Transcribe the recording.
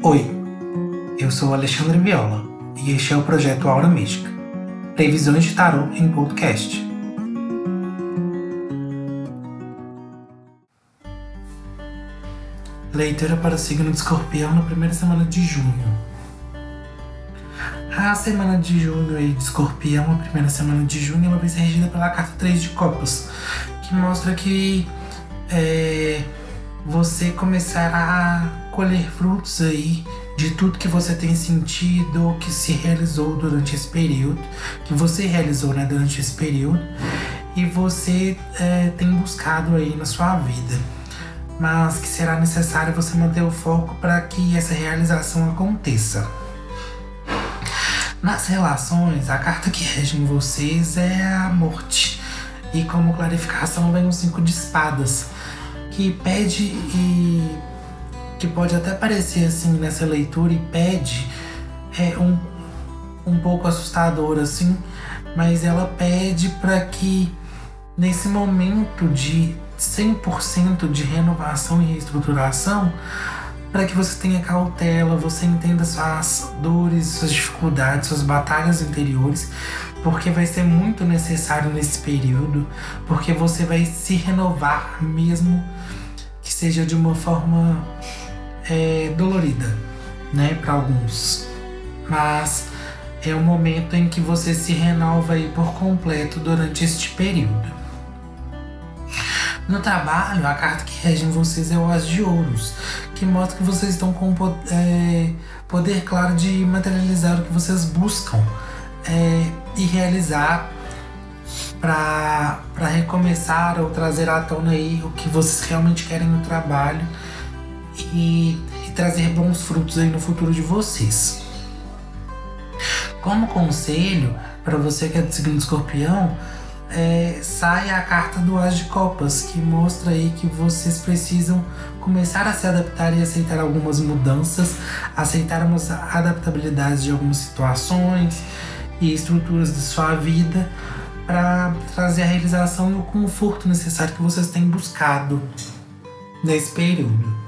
Oi, eu sou Alexandre Viola e este é o projeto Aura Mística Previsões de Tarot em Podcast. Leitura para o signo de escorpião na primeira semana de junho. A semana de junho aí de escorpião, a primeira semana de junho, ela vai ser regida pela carta 3 de copas, que mostra que é, você começará a colher frutos aí de tudo que você tem sentido, que se realizou durante esse período, que você realizou né, durante esse período, e você é, tem buscado aí na sua vida. Mas que será necessário você manter o foco para que essa realização aconteça. Nas relações, a carta que rege em vocês é a morte. E como clarificação vem o cinco de espadas, que pede e que pode até parecer assim nessa leitura e pede é um, um pouco assustador assim, mas ela pede para que nesse momento de 100% de renovação e reestruturação, para que você tenha cautela, você entenda suas dores, suas dificuldades, suas batalhas interiores, porque vai ser muito necessário nesse período, porque você vai se renovar mesmo que seja de uma forma é, dolorida, né, para alguns. Mas é o momento em que você se renova aí por completo durante este período. No trabalho, a carta que rege em vocês é o As de Ouros, que mostra que vocês estão com é, poder claro de materializar o que vocês buscam é, e realizar para recomeçar ou trazer à tona aí o que vocês realmente querem no trabalho e, e trazer bons frutos aí no futuro de vocês. Como conselho para você que é do signo escorpião, é, sai a carta do As de Copas, que mostra aí que vocês precisam começar a se adaptar e aceitar algumas mudanças, aceitar umas adaptabilidades de algumas situações e estruturas de sua vida para trazer a realização e o conforto necessário que vocês têm buscado nesse período.